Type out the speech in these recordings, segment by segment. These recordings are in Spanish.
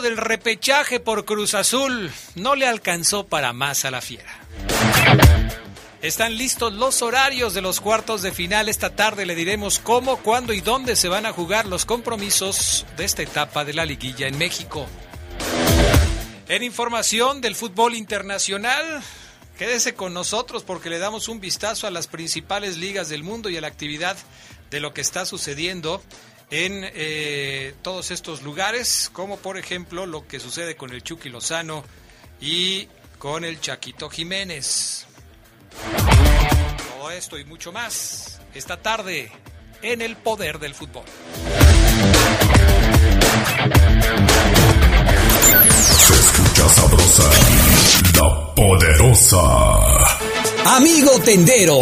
Del repechaje por Cruz Azul. No le alcanzó para más a la fiera. Están listos los horarios de los cuartos de final. Esta tarde le diremos cómo, cuándo y dónde se van a jugar los compromisos de esta etapa de la liguilla en México. En información del fútbol internacional, quédese con nosotros porque le damos un vistazo a las principales ligas del mundo y a la actividad de lo que está sucediendo en eh, todos estos lugares, como por ejemplo lo que sucede con el Chucky Lozano y con el Chaquito Jiménez. Todo esto y mucho más esta tarde en el poder del fútbol. Se escucha sabrosa, la poderosa. Amigo tendero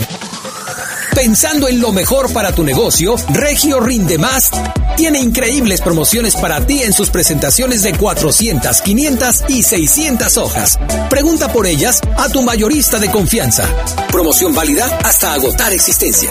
Pensando en lo mejor para tu negocio, Regio Rinde Más tiene increíbles promociones para ti en sus presentaciones de 400, 500 y 600 hojas. Pregunta por ellas a tu mayorista de confianza. Promoción válida hasta agotar existencia.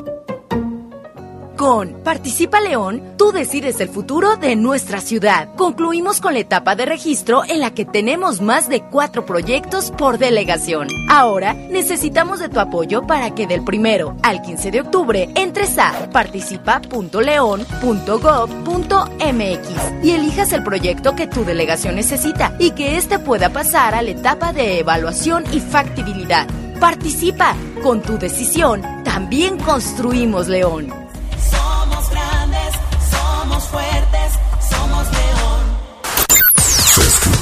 Participa León, tú decides el futuro de nuestra ciudad. Concluimos con la etapa de registro en la que tenemos más de cuatro proyectos por delegación. Ahora necesitamos de tu apoyo para que del primero al 15 de octubre entres a participa.león.gov.mx y elijas el proyecto que tu delegación necesita y que éste pueda pasar a la etapa de evaluación y factibilidad. Participa. Con tu decisión, también construimos León.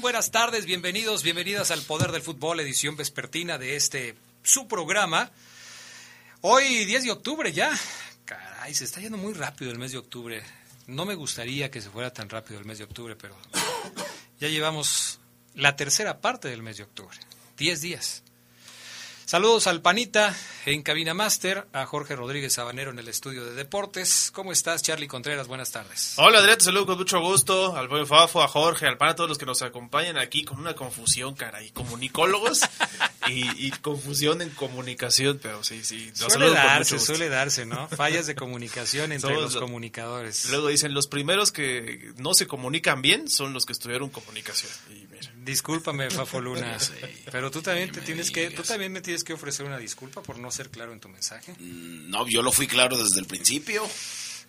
Buenas tardes, bienvenidos, bienvenidas al Poder del Fútbol, edición vespertina de este su programa. Hoy 10 de octubre ya. Caray, se está yendo muy rápido el mes de octubre. No me gustaría que se fuera tan rápido el mes de octubre, pero ya llevamos la tercera parte del mes de octubre. 10 días. Saludos al Panita, en Cabina Master, a Jorge Rodríguez Sabanero en el estudio de deportes. ¿Cómo estás, Charlie Contreras? Buenas tardes. Hola, Adrián, te saludo con mucho gusto. Al buen Fafo, a Jorge, al pana, a todos los que nos acompañan aquí con una confusión, caray. Comunicólogos y, y confusión en comunicación, pero sí, sí. los Suele darse, suele darse, ¿no? Fallas de comunicación entre Somos los lo- comunicadores. Luego dicen, los primeros que no se comunican bien son los que estudiaron comunicación. Y mira, Discúlpame, Fafo Luna, pero tú también te tienes que, tú también me tienes que ofrecer una disculpa por no ser claro en tu mensaje. No, yo lo fui claro desde el principio.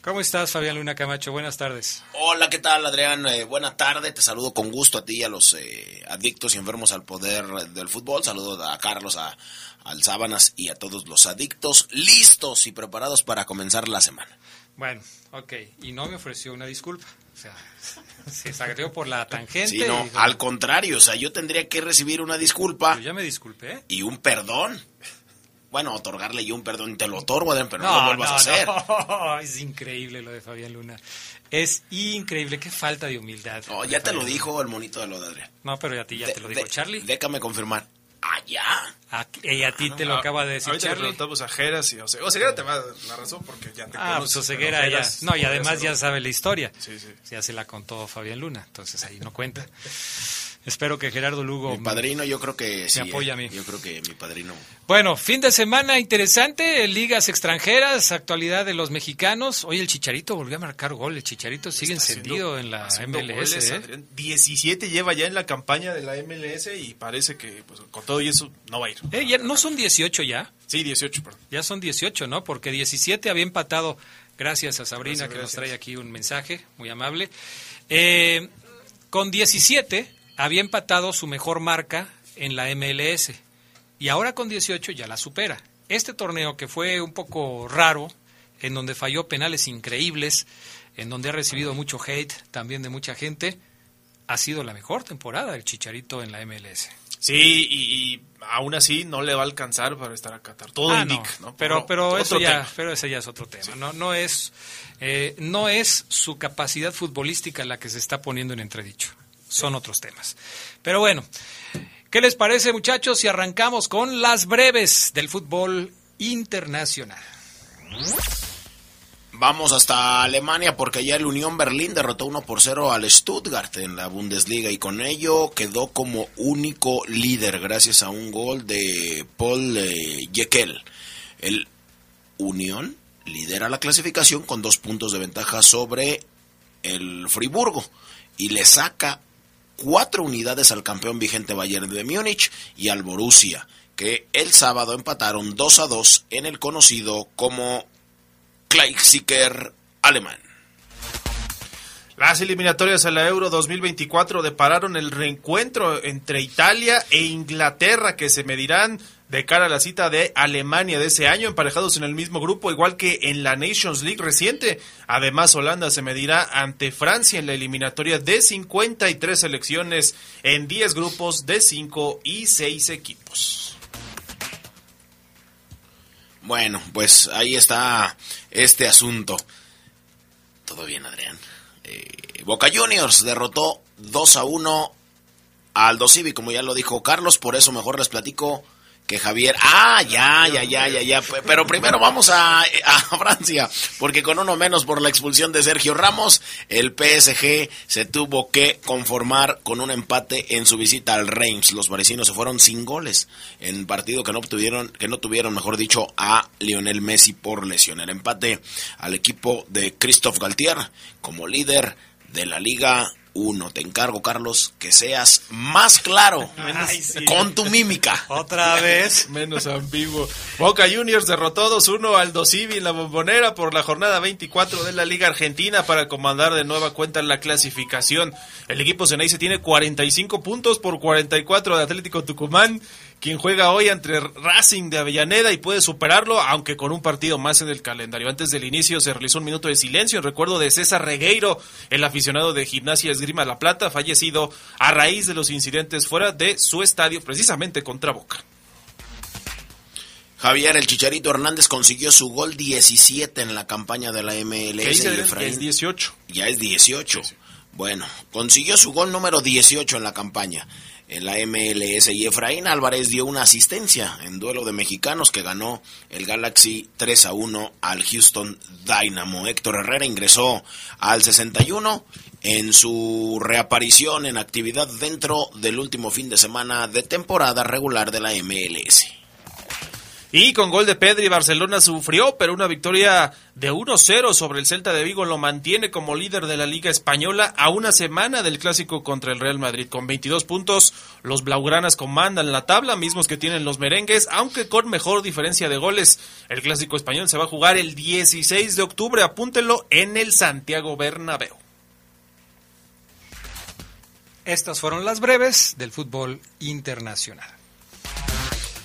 ¿Cómo estás, Fabián Luna Camacho? Buenas tardes. Hola, ¿qué tal, Adrián? Eh, buena tarde, te saludo con gusto a ti y a los eh, adictos y enfermos al poder del fútbol. Saludo a Carlos, a, al Sábanas y a todos los adictos listos y preparados para comenzar la semana. Bueno, ok, y no me ofreció una disculpa. O sea, se salió por la tangente. Sí, no, dijo, al contrario, o sea, yo tendría que recibir una disculpa Yo ya me disculpé. y un perdón. Bueno, otorgarle yo un perdón, te lo otorgo, Adrián, pero no, lo vuelvas a hacer. no, es increíble lo de Fabián Luna. Es increíble, qué falta de humildad. No, ya te lo dijo el monito de lo de Adrián. No, pero a ti ya De- te lo dijo de- Charlie. Déjame confirmar. Ah, ya. A, y a ti te lo acaba de decir Ahorita le Charlie. preguntamos a Jeras y Ose- Oseguera te va a dar la razón porque ya te Ah, pues conoce, Oseguera pero ya. No, y además ya sabe la historia. Sí, sí. Ya se la contó Fabián Luna, entonces ahí no cuenta. Espero que Gerardo Lugo. Mi padrino, yo creo que sí. apoya eh. a mí. Yo creo que mi padrino. Bueno, fin de semana interesante, ligas extranjeras, actualidad de los mexicanos. Hoy el Chicharito volvió a marcar gol, el Chicharito sigue Está encendido haciendo- en la MLS. goles, ¿eh? Adrián. 17 lleva ya en la campaña de la MLS y parece que pues, con todo y eso no va a ir. Eh, ya no son 18 ya, Sí, 18, perdón. ya son 18, ¿no? Porque 17 había empatado, gracias a Sabrina Gracias, que nos trae aquí un mensaje muy amable. Eh, con 17 había empatado su mejor marca en la MLS y ahora con 18 ya la supera. Este torneo que fue un poco raro, en donde falló penales increíbles, en donde ha recibido mucho hate también de mucha gente, ha sido la mejor temporada del Chicharito en la MLS. Sí, y, y aún así no le va a alcanzar para estar a Qatar. Todo Ah, indica, no, ¿no? Pero, pero, eso ya, tema. pero ese ya es otro tema. No, no es, eh, no es su capacidad futbolística la que se está poniendo en entredicho. Son otros temas. Pero bueno, ¿qué les parece, muchachos, si arrancamos con las breves del fútbol internacional? Vamos hasta Alemania porque ya el Unión Berlín derrotó 1 por 0 al Stuttgart en la Bundesliga y con ello quedó como único líder gracias a un gol de Paul eh, Jekyll. El Unión lidera la clasificación con dos puntos de ventaja sobre el Friburgo y le saca cuatro unidades al campeón vigente Bayern de Múnich y al Borussia, que el sábado empataron 2 a 2 en el conocido como Klassiker alemán. Las eliminatorias a la Euro 2024 depararon el reencuentro entre Italia e Inglaterra que se medirán de cara a la cita de Alemania de ese año, emparejados en el mismo grupo, igual que en la Nations League reciente. Además, Holanda se medirá ante Francia en la eliminatoria de 53 selecciones en 10 grupos de 5 y 6 equipos. Bueno, pues ahí está este asunto. Todo bien, Adrián. Eh, Boca Juniors derrotó 2 a 1 al Dosivi, como ya lo dijo Carlos, por eso mejor les platico que Javier. Ah, ya, ya, ya, ya, ya. P- Pero primero vamos a, a Francia, porque con uno menos por la expulsión de Sergio Ramos, el PSG se tuvo que conformar con un empate en su visita al Reims. Los parisinos se fueron sin goles en partido que no obtuvieron, que no tuvieron, mejor dicho, a Lionel Messi por lesión. El empate al equipo de Christophe Galtier como líder de la Liga 1. Te encargo, Carlos, que seas más claro Ay, sí. con tu mímica. Otra vez. Menos ambiguo. Boca Juniors derrotó 2-1 al Dosivi en la bombonera por la jornada 24 de la Liga Argentina para comandar de nueva cuenta la clasificación. El equipo Ceneice tiene 45 puntos por 44 de Atlético Tucumán, quien juega hoy entre Racing de Avellaneda y puede superarlo, aunque con un partido más en el calendario. Antes del inicio se realizó un minuto de silencio en recuerdo de César Regueiro, el aficionado de Gimnasia Esgrima La Plata, fallecido a raíz de los incidentes fuera de su estadio, precisamente contra Boca. Javier, el Chicharito Hernández consiguió su gol 17 en la campaña de la MLS. ¿Qué dice y Adrián? Efraín- Que es 18. Ya es 18. Bueno, consiguió su gol número 18 en la campaña. en la MLS y Efraín Álvarez dio una asistencia en duelo de mexicanos que ganó el Galaxy 3 a 1 al Houston Dynamo. Héctor Herrera ingresó al 61 en su reaparición en actividad dentro del último fin de semana de temporada regular de la MLS. Y con gol de Pedri, Barcelona sufrió, pero una victoria de 1-0 sobre el Celta de Vigo lo mantiene como líder de la Liga Española a una semana del clásico contra el Real Madrid. Con 22 puntos, los Blaugranas comandan la tabla, mismos que tienen los merengues, aunque con mejor diferencia de goles. El clásico español se va a jugar el 16 de octubre, apúntenlo, en el Santiago Bernabéu. Estas fueron las breves del fútbol internacional.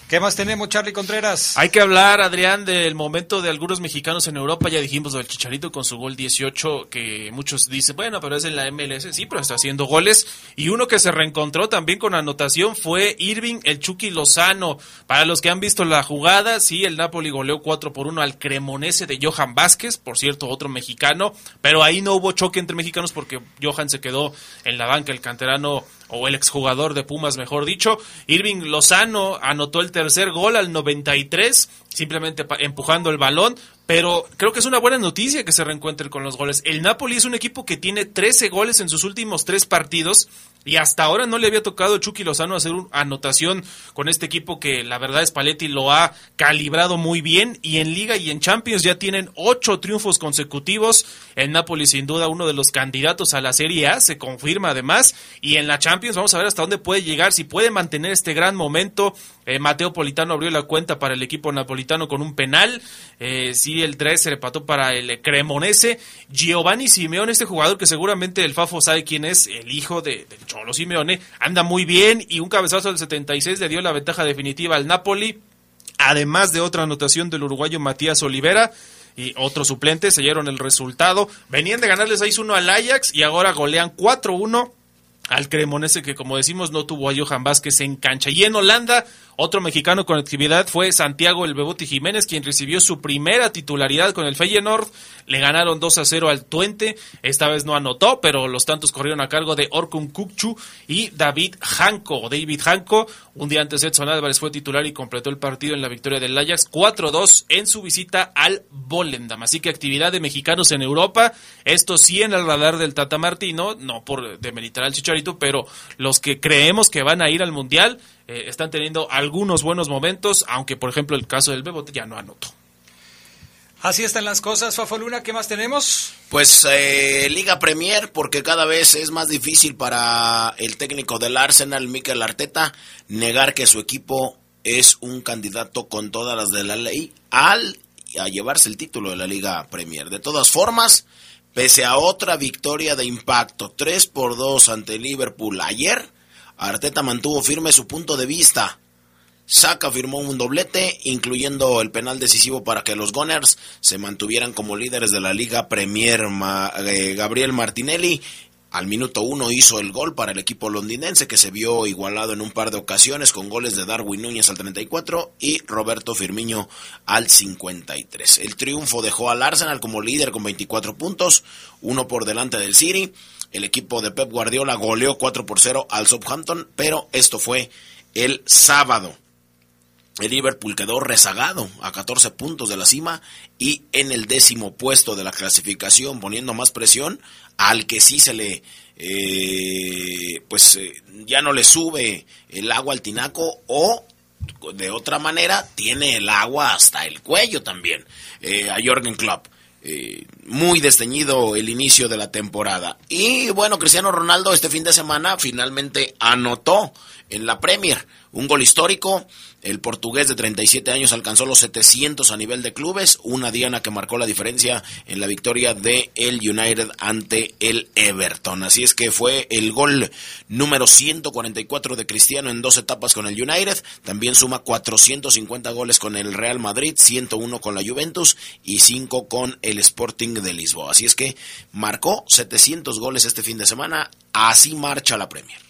¿Qué más tenemos, Charlie Contreras? Hay que hablar, Adrián, del momento de algunos mexicanos en Europa. Ya dijimos del Chicharito con su gol 18, que muchos dicen, bueno, pero es en la MLS. Sí, pero está haciendo goles. Y uno que se reencontró también con anotación fue Irving el Chucky Lozano. Para los que han visto la jugada, sí, el Napoli goleó 4 por 1 al Cremonese de Johan Vázquez, por cierto, otro mexicano. Pero ahí no hubo choque entre mexicanos porque Johan se quedó en la banca, el canterano o el exjugador de Pumas, mejor dicho. Irving Lozano anotó el tercer gol al 93, simplemente empujando el balón, pero creo que es una buena noticia que se reencuentre con los goles. El Napoli es un equipo que tiene 13 goles en sus últimos tres partidos y hasta ahora no le había tocado a Chucky Lozano hacer una anotación con este equipo que la verdad es Paletti lo ha calibrado muy bien y en Liga y en Champions ya tienen ocho triunfos consecutivos. El Napoli sin duda uno de los candidatos a la Serie A, se confirma además. Y en la Champions vamos a ver hasta dónde puede llegar, si puede mantener este gran momento. Eh, Mateo Politano abrió la cuenta para el equipo napolitano con un penal. Eh, sí, el 3 se repató para el Cremonese. Giovanni Simeone, este jugador que seguramente el Fafo sabe quién es, el hijo de, del Cholo Simeone, anda muy bien y un cabezazo del 76 le dio la ventaja definitiva al Napoli. Además de otra anotación del uruguayo Matías Olivera y otros suplentes sellaron el resultado. Venían de ganarle 6-1 al Ajax y ahora golean 4-1 al Cremonese que como decimos no tuvo a Johan Vázquez en cancha. Y en Holanda, otro mexicano con actividad fue Santiago El Bebote Jiménez, quien recibió su primera titularidad con el Feyenoord. Le ganaron 2 a 0 al Tuente. Esta vez no anotó, pero los tantos corrieron a cargo de Orkun Kukchu y David Janko. David Janko, un día antes Edson Álvarez fue titular y completó el partido en la victoria del Ajax 4-2 en su visita al Volendam. Así que actividad de mexicanos en Europa. Esto sí en el radar del Tata Martino, no por demeritar al Chicharito, pero los que creemos que van a ir al Mundial eh, están teniendo algunos buenos momentos, aunque por ejemplo el caso del Bebote ya no anotó. Así están las cosas, Fafo Luna, ¿qué más tenemos? Pues eh, Liga Premier, porque cada vez es más difícil para el técnico del Arsenal, Mikel Arteta, negar que su equipo es un candidato con todas las de la ley al a llevarse el título de la Liga Premier. De todas formas, pese a otra victoria de impacto, 3 por 2 ante Liverpool ayer, Arteta mantuvo firme su punto de vista. Saka firmó un doblete, incluyendo el penal decisivo para que los Gunners se mantuvieran como líderes de la Liga Premier. Eh, Gabriel Martinelli al minuto uno hizo el gol para el equipo londinense que se vio igualado en un par de ocasiones con goles de Darwin Núñez al 34 y Roberto Firmiño al 53. El triunfo dejó al Arsenal como líder con 24 puntos, uno por delante del City. El equipo de Pep Guardiola goleó 4 por 0 al Southampton, pero esto fue el sábado. El Liverpool quedó rezagado a 14 puntos de la cima y en el décimo puesto de la clasificación, poniendo más presión al que sí se le, eh, pues eh, ya no le sube el agua al tinaco o de otra manera tiene el agua hasta el cuello también eh, a Jorgen Klopp. Eh, muy desteñido el inicio de la temporada. Y bueno, Cristiano Ronaldo este fin de semana finalmente anotó en la Premier un gol histórico el portugués de 37 años alcanzó los 700 a nivel de clubes, una diana que marcó la diferencia en la victoria de el United ante el Everton. Así es que fue el gol número 144 de Cristiano en dos etapas con el United, también suma 450 goles con el Real Madrid, 101 con la Juventus y 5 con el Sporting de Lisboa. Así es que marcó 700 goles este fin de semana, así marcha la Premier.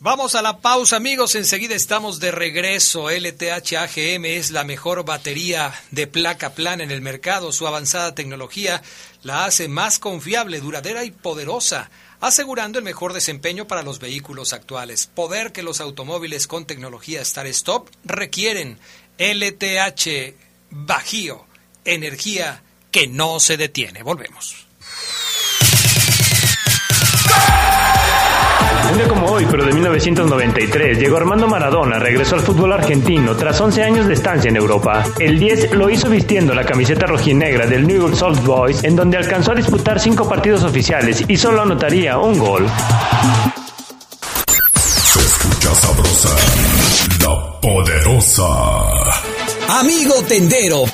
Vamos a la pausa, amigos. Enseguida estamos de regreso. LTH AGM es la mejor batería de placa plana en el mercado. Su avanzada tecnología la hace más confiable, duradera y poderosa, asegurando el mejor desempeño para los vehículos actuales. Poder que los automóviles con tecnología Star Stop requieren. LTH Bajío, energía que no se detiene. Volvemos. Un día como hoy, pero de 1993, llegó Armando Maradona, regresó al fútbol argentino tras 11 años de estancia en Europa. El 10 lo hizo vistiendo la camiseta rojinegra del New York Salt Boys, en donde alcanzó a disputar 5 partidos oficiales y solo anotaría un gol. Se escucha sabrosa, la poderosa. Amigo tendero.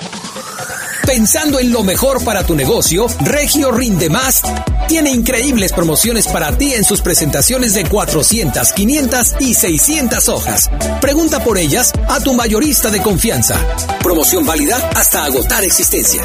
Pensando en lo mejor para tu negocio, Regio Rinde Más tiene increíbles promociones para ti en sus presentaciones de 400, 500 y 600 hojas. Pregunta por ellas a tu mayorista de confianza. Promoción válida hasta agotar existencia.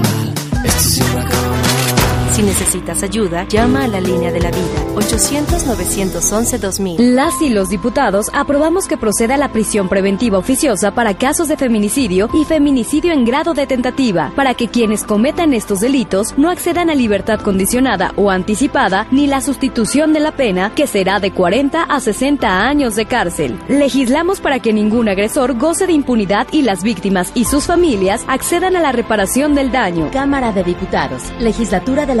Si necesitas ayuda, llama a la línea de la vida 800-911-2000. Las y los diputados aprobamos que proceda la prisión preventiva oficiosa para casos de feminicidio y feminicidio en grado de tentativa, para que quienes cometan estos delitos no accedan a libertad condicionada o anticipada ni la sustitución de la pena, que será de 40 a 60 años de cárcel. Legislamos para que ningún agresor goce de impunidad y las víctimas y sus familias accedan a la reparación del daño. Cámara de Diputados, Legislatura de la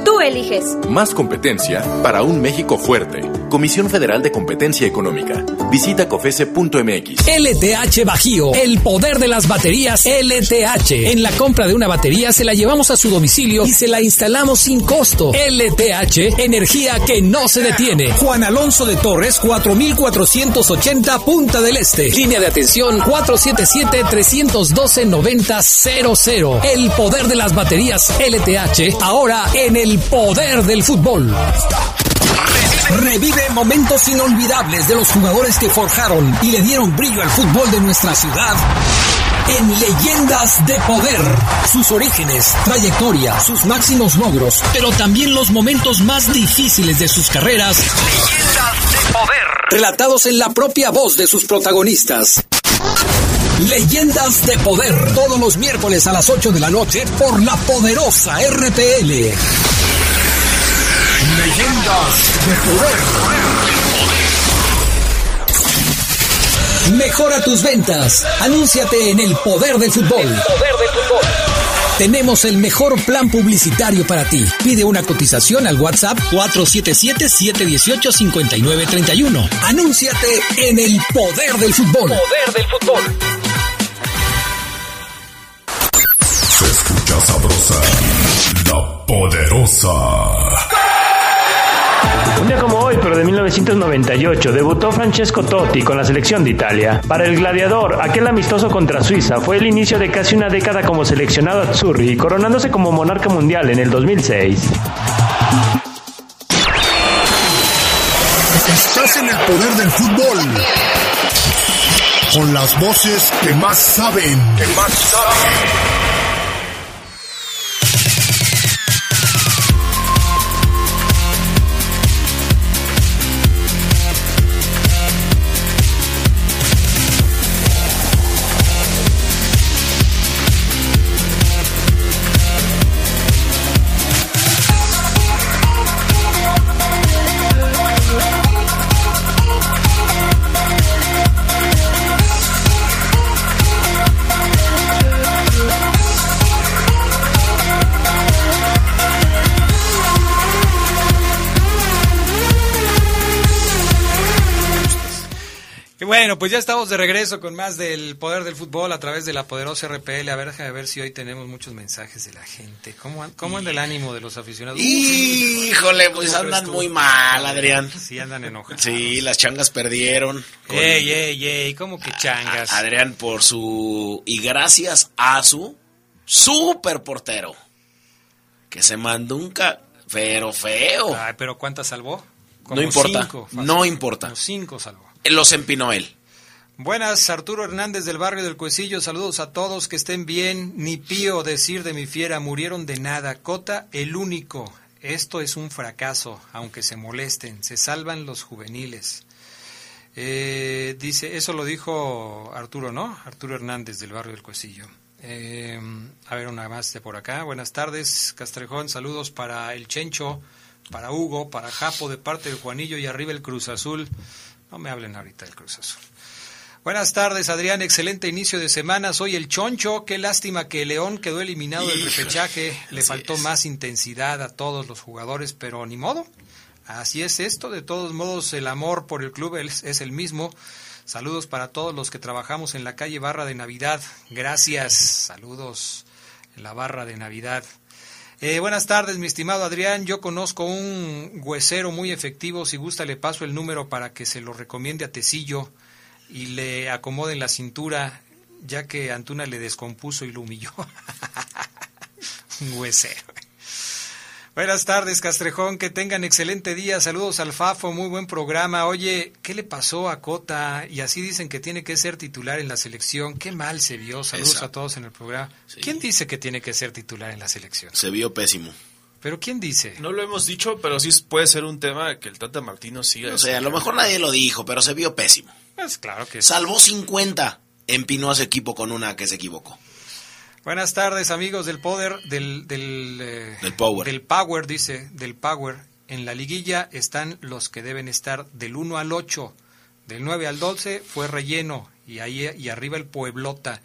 tú eliges. Más competencia para un México fuerte. Comisión Federal de Competencia Económica. Visita cofese.mx. LTH Bajío, el poder de las baterías LTH. En la compra de una batería se la llevamos a su domicilio y se la instalamos sin costo. LTH, energía que no se detiene. Juan Alonso de Torres, 4480 Punta del Este. Línea de atención 477-312-9000. El poder de las baterías LTH, ahora en el poder del fútbol. Revive momentos inolvidables de los jugadores que forjaron y le dieron brillo al fútbol de nuestra ciudad en Leyendas de Poder. Sus orígenes, trayectoria, sus máximos logros, pero también los momentos más difíciles de sus carreras. Leyendas de Poder. Relatados en la propia voz de sus protagonistas. Leyendas de Poder, todos los miércoles a las 8 de la noche por la poderosa RPL. Leyendas de poder. Mejora tus ventas. Anúnciate en el poder del fútbol. Poder del fútbol. Tenemos el mejor plan publicitario para ti. Pide una cotización al WhatsApp 477-718-5931. Anúnciate en el poder del fútbol. Poder del fútbol. La poderosa. Un día como hoy, pero de 1998, debutó Francesco Totti con la selección de Italia. Para el gladiador, aquel amistoso contra Suiza fue el inicio de casi una década como seleccionado Azzurri, coronándose como monarca mundial en el 2006. Estás en el poder del fútbol. Con las voces que más saben. Que más saben. Pues ya estamos de regreso con más del poder del fútbol a través de la poderosa RPL. A ver, déjame ver si hoy tenemos muchos mensajes de la gente. ¿Cómo, cómo anda el ánimo de los aficionados? Híjole, pues ¿Cómo andan muy mal, Adrián. Sí, andan enojados. Sí, las changas perdieron. Con- Ey, ey, ey, ¿cómo que changas? Adrián por su... Y gracias a su super portero. Que se mandó un ca... Pero feo. Ay, pero ¿cuántas salvó? No importa, cinco, no importa. Como cinco salvó. Los empinó él. Buenas, Arturo Hernández del barrio del Cuecillo. Saludos a todos, que estén bien. Ni pío decir de mi fiera, murieron de nada. Cota, el único. Esto es un fracaso, aunque se molesten. Se salvan los juveniles. Eh, dice, eso lo dijo Arturo, ¿no? Arturo Hernández del barrio del Cuecillo. Eh, a ver, una más de por acá. Buenas tardes, Castrejón. Saludos para el Chencho, para Hugo, para Japo de parte del Juanillo y arriba el Cruz Azul. No me hablen ahorita del Cruz Azul. Buenas tardes, Adrián. Excelente inicio de semana. Soy el Choncho. Qué lástima que León quedó eliminado del repechaje. Le faltó es. más intensidad a todos los jugadores, pero ni modo. Así es esto. De todos modos, el amor por el club es, es el mismo. Saludos para todos los que trabajamos en la calle Barra de Navidad. Gracias. Saludos en la Barra de Navidad. Eh, buenas tardes, mi estimado Adrián. Yo conozco un huesero muy efectivo. Si gusta, le paso el número para que se lo recomiende a Tecillo y le acomoden la cintura, ya que Antuna le descompuso y lo humilló. un huesero. Buenas tardes, Castrejón. Que tengan excelente día. Saludos al Fafo. Muy buen programa. Oye, ¿qué le pasó a Cota? Y así dicen que tiene que ser titular en la selección. Qué mal se vio. Saludos Esa. a todos en el programa. ¿Quién dice que tiene que ser titular en la selección? Se vio pésimo. ¿Pero quién dice? No lo hemos dicho, pero sí puede ser un tema que el Tata Martino siga. O sea, a lo mejor nadie lo dijo, pero se vio pésimo. Pues claro que. Salvó 50. Empinó a su equipo con una que se equivocó. Buenas tardes, amigos del Poder, del, del, eh, Del Power. Del Power, dice, del Power. En la liguilla están los que deben estar del 1 al 8. Del 9 al 12 fue relleno. Y ahí y arriba el Pueblota.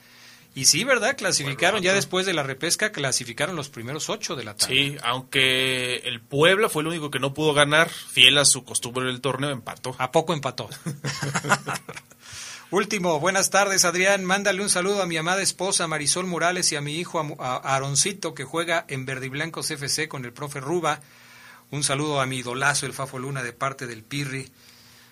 Y sí, ¿verdad? Clasificaron ya después de la repesca, clasificaron los primeros 8 de la tabla. Sí, aunque el Puebla fue el único que no pudo ganar, fiel a su costumbre del torneo, empató. ¿A poco empató? Último, buenas tardes Adrián, mándale un saludo a mi amada esposa Marisol Morales y a mi hijo a- Aaroncito que juega en Verde y Blancos FC con el profe Ruba. Un saludo a mi idolazo el Fafo Luna de parte del Pirri.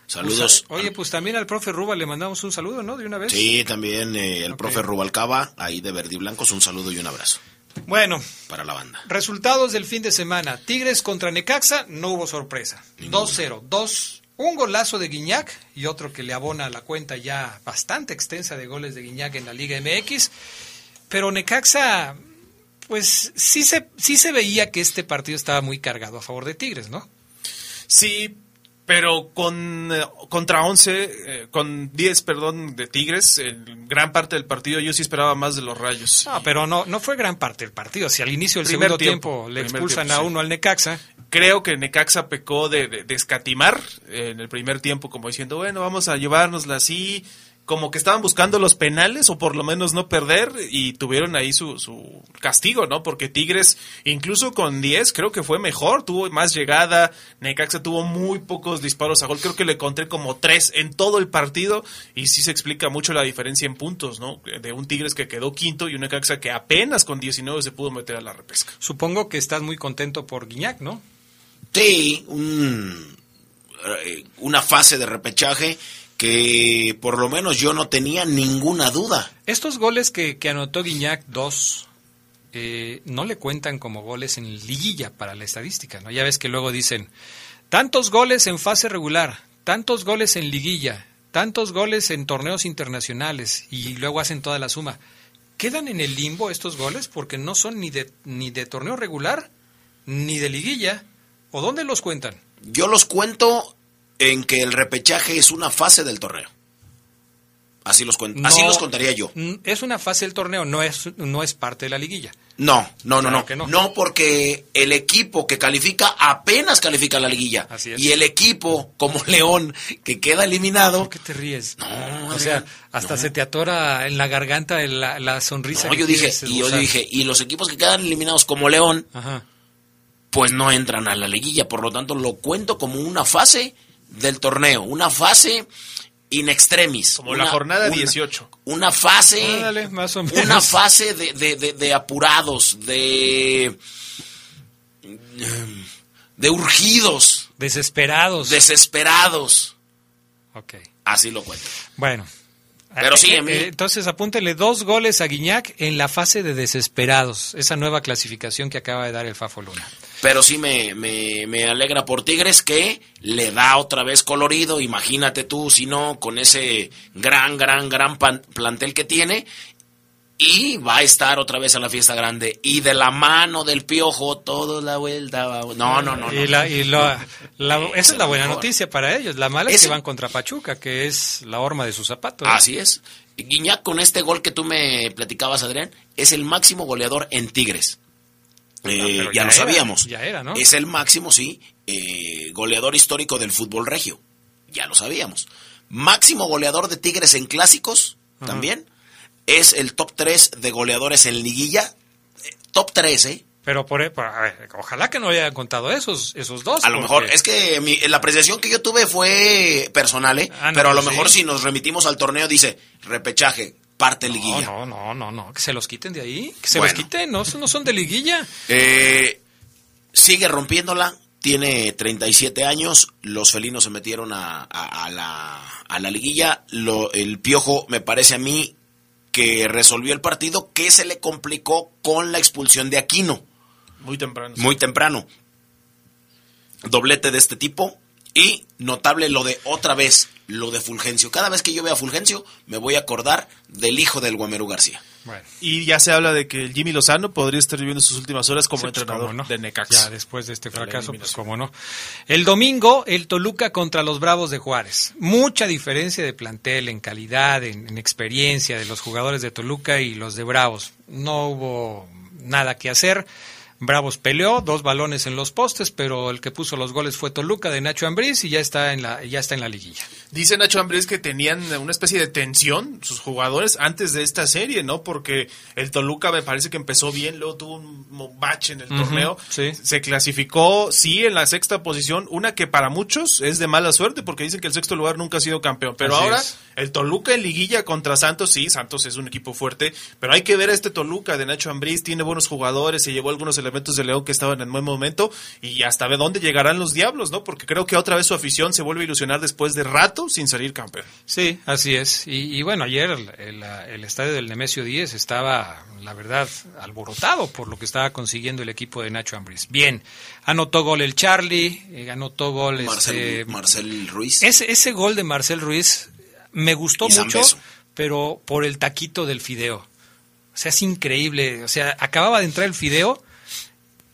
Saludos. Pues, oye, pues también al profe Ruba le mandamos un saludo, ¿no? De una vez. Sí, también eh, el Ok. profe Rubalcaba, ahí de Verde y Blancos, un saludo y un abrazo Bueno, para la banda. resultados del fin de semana. Tigres contra Necaxa, no hubo sorpresa. 2-0, dos, un golazo de Guiñac y otro que le abona la cuenta ya bastante extensa de goles de Guiñac en la Liga MX. Pero Necaxa, pues sí se, sí se veía que este partido estaba muy cargado a favor de Tigres, ¿no? Sí, pero con eh, contra 11, eh, con 10, perdón, de Tigres, en gran parte del partido yo sí esperaba más de los Rayos. No, pero no, no fue gran parte del partido. Si al inicio del Primer segundo tiempo, tiempo, le expulsan tiempo, a sí. uno al Necaxa, Creo que Necaxa pecó de, de- de escatimar eh, en el primer tiempo, como diciendo, bueno, vamos a llevárnosla así, como que estaban buscando los penales o por lo menos no perder y tuvieron ahí su, su castigo, ¿no? Porque Tigres, incluso con 10, creo que fue mejor, tuvo más llegada, Necaxa tuvo muy pocos disparos a gol, creo que le encontré como tres en todo el partido y sí se explica mucho la diferencia en puntos, ¿no? De un Tigres que quedó quinto y un Necaxa que apenas con 19 se pudo meter a la repesca. supongo que estás muy contento por Guiñac, ¿no? Sí, un, eh, una fase de repechaje que por lo menos yo no tenía ninguna duda. Estos goles que, que anotó Guiñac, dos, eh, no le cuentan como goles en liguilla para la estadística, ¿no? Ya ves que luego dicen, tantos goles en fase regular, tantos goles en liguilla, tantos goles en torneos internacionales, y luego hacen toda la suma. ¿Quedan en el limbo estos goles? Porque no son ni de, ni de torneo regular, ni de liguilla. ¿O dónde los cuentan? Yo los cuento en que el repechaje es una fase del torneo. Así los, cuen- así No. los contaría yo. Mm, Es una fase del torneo, no es, no es parte de la liguilla. No, no, no, Claro no. no. no. porque el equipo que califica apenas califica la liguilla. Así es. Y el equipo como León que queda eliminado. ¿Por qué te ríes? No, o sea, hasta no. se te atora en la garganta la, la sonrisa. No, yo dije, y yo dije, y los equipos que quedan eliminados como León, Ajá. pues no entran a la liguilla. Por lo tanto, lo cuento como una fase del torneo, una fase in extremis. Como la jornada 18. Una fase, Ándale, más o menos. una fase de, de- de- de apurados, de de urgidos, Desesperados. desesperados. ok. Así lo cuento. Bueno. Pero sí, Eh, mí- eh, entonces apúntele dos goles a Guiñac en la fase de desesperados. Esa nueva clasificación que acaba de dar el Fafo Luna. Pero sí me, me, me alegra por Tigres que le da otra vez colorido. Imagínate tú, si no, con ese gran, gran, gran pan- plantel que tiene. Y va a estar otra vez en la fiesta grande. Y de la mano del piojo, toda la vuelta. va- No, no, no. Y no. la- y la- la- esa es la buena noticia para ellos. La mala es Ese- que van contra Pachuca, que es la horma de sus zapatos. Así es. Guiñac con este gol que tú me platicabas, Adrián, es el máximo goleador en Tigres. Eh, ya, ya lo era, sabíamos. ya era, ¿no? Es el máximo, sí, eh, goleador histórico del fútbol regio. Ya lo sabíamos. Máximo goleador de Tigres en clásicos, también. Es el top 3 de goleadores en liguilla. Eh, top 3, ¿eh? Pero por, por- a ver, ojalá que no hayan contado esos, esos dos. A lo porque- mejor, es que mi- la apreciación que yo tuve fue personal, ¿eh? Ah, no, Pero a lo sí. mejor si nos remitimos al torneo dice repechaje, parte liguilla. No, no, no, no, no, que se los quiten de ahí, que se Bueno. los quiten, no, no son de liguilla. Eh, sigue rompiéndola, tiene 37 años, los felinos se metieron a, a- a la, a la liguilla, Lo- el piojo me parece a mí que resolvió el partido que se le complicó con la expulsión de Aquino, Muy temprano. muy temprano. Doblete de este tipo y notable lo de otra vez, lo de Fulgencio. Cada vez que yo vea a Fulgencio me voy a acordar del hijo del Guamerú García. Y ya se habla de que el Jimmy Lozano podría estar viviendo sus últimas horas como Sí, pues, entrenador no. de Necaxa. Ya después de este De fracaso, pues cómo no. El domingo, el Toluca contra los Bravos de Juárez. Mucha diferencia de plantel en calidad, en, en experiencia de los jugadores de Toluca y los de Bravos. No hubo nada que hacer. Bravos peleó, dos balones en los postes, pero el que puso los goles fue Toluca de Nacho Ambriz y ya está en la, ya está en la liguilla. Dice Nacho Ambriz que tenían una especie de tensión sus jugadores antes de esta serie, ¿no? Porque el Toluca me parece que empezó bien, luego tuvo un bache en el torneo. sí. Se clasificó, sí, en la sexta posición, una que para muchos es de mala suerte porque dicen que el sexto lugar nunca ha sido campeón. Pero Así ahora es. el Toluca en liguilla contra Santos, sí, Santos es un equipo fuerte, pero hay que ver a este Toluca de Nacho Ambriz, tiene buenos jugadores, se llevó algunos elementos de León que estaban en buen momento y hasta ver dónde llegarán los diablos, ¿no? Porque creo que otra vez su afición se vuelve a ilusionar después de rato sin salir campeón. Sí, así es. Y, y bueno, ayer el, el- el estadio del Nemesio 10 estaba, la verdad, alborotado por lo que estaba consiguiendo el equipo de Nacho Ambriz. Bien, anotó gol el Charlie, eh, anotó gol Marcel, este, Marcel Ruiz. ese, ese gol de Marcel Ruiz me gustó mucho, pero por el taquito del fideo. O sea, es increíble. O sea, acababa de entrar el fideo